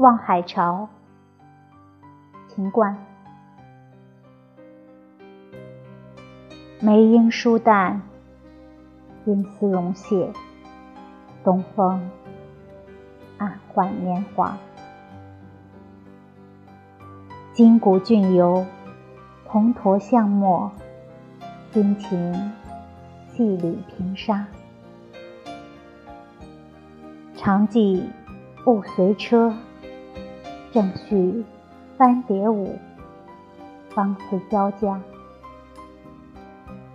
望海潮，秦观。梅英疏淡，阴丝溶泄，东风暗换年华。金谷俊游，铜驼巷陌。殷勤细履平沙。长记不随车，正续翻蝶舞，芳思交加。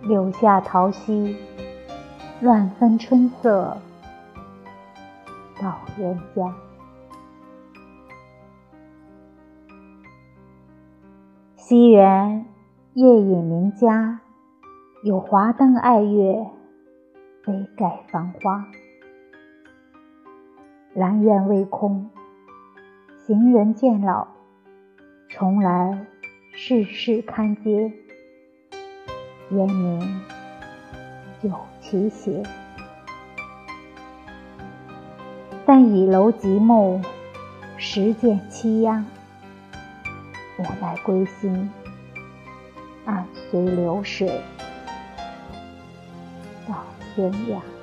柳下桃溪，乱分春色，到人家。西园夜饮邻家，有华灯爱月，飞盖繁花。兰苑未空，行人渐老，重来世事堪嗟。烟明酒旗斜，但倚楼极目，时见凄央。无奈归心，暗随流水到天涯。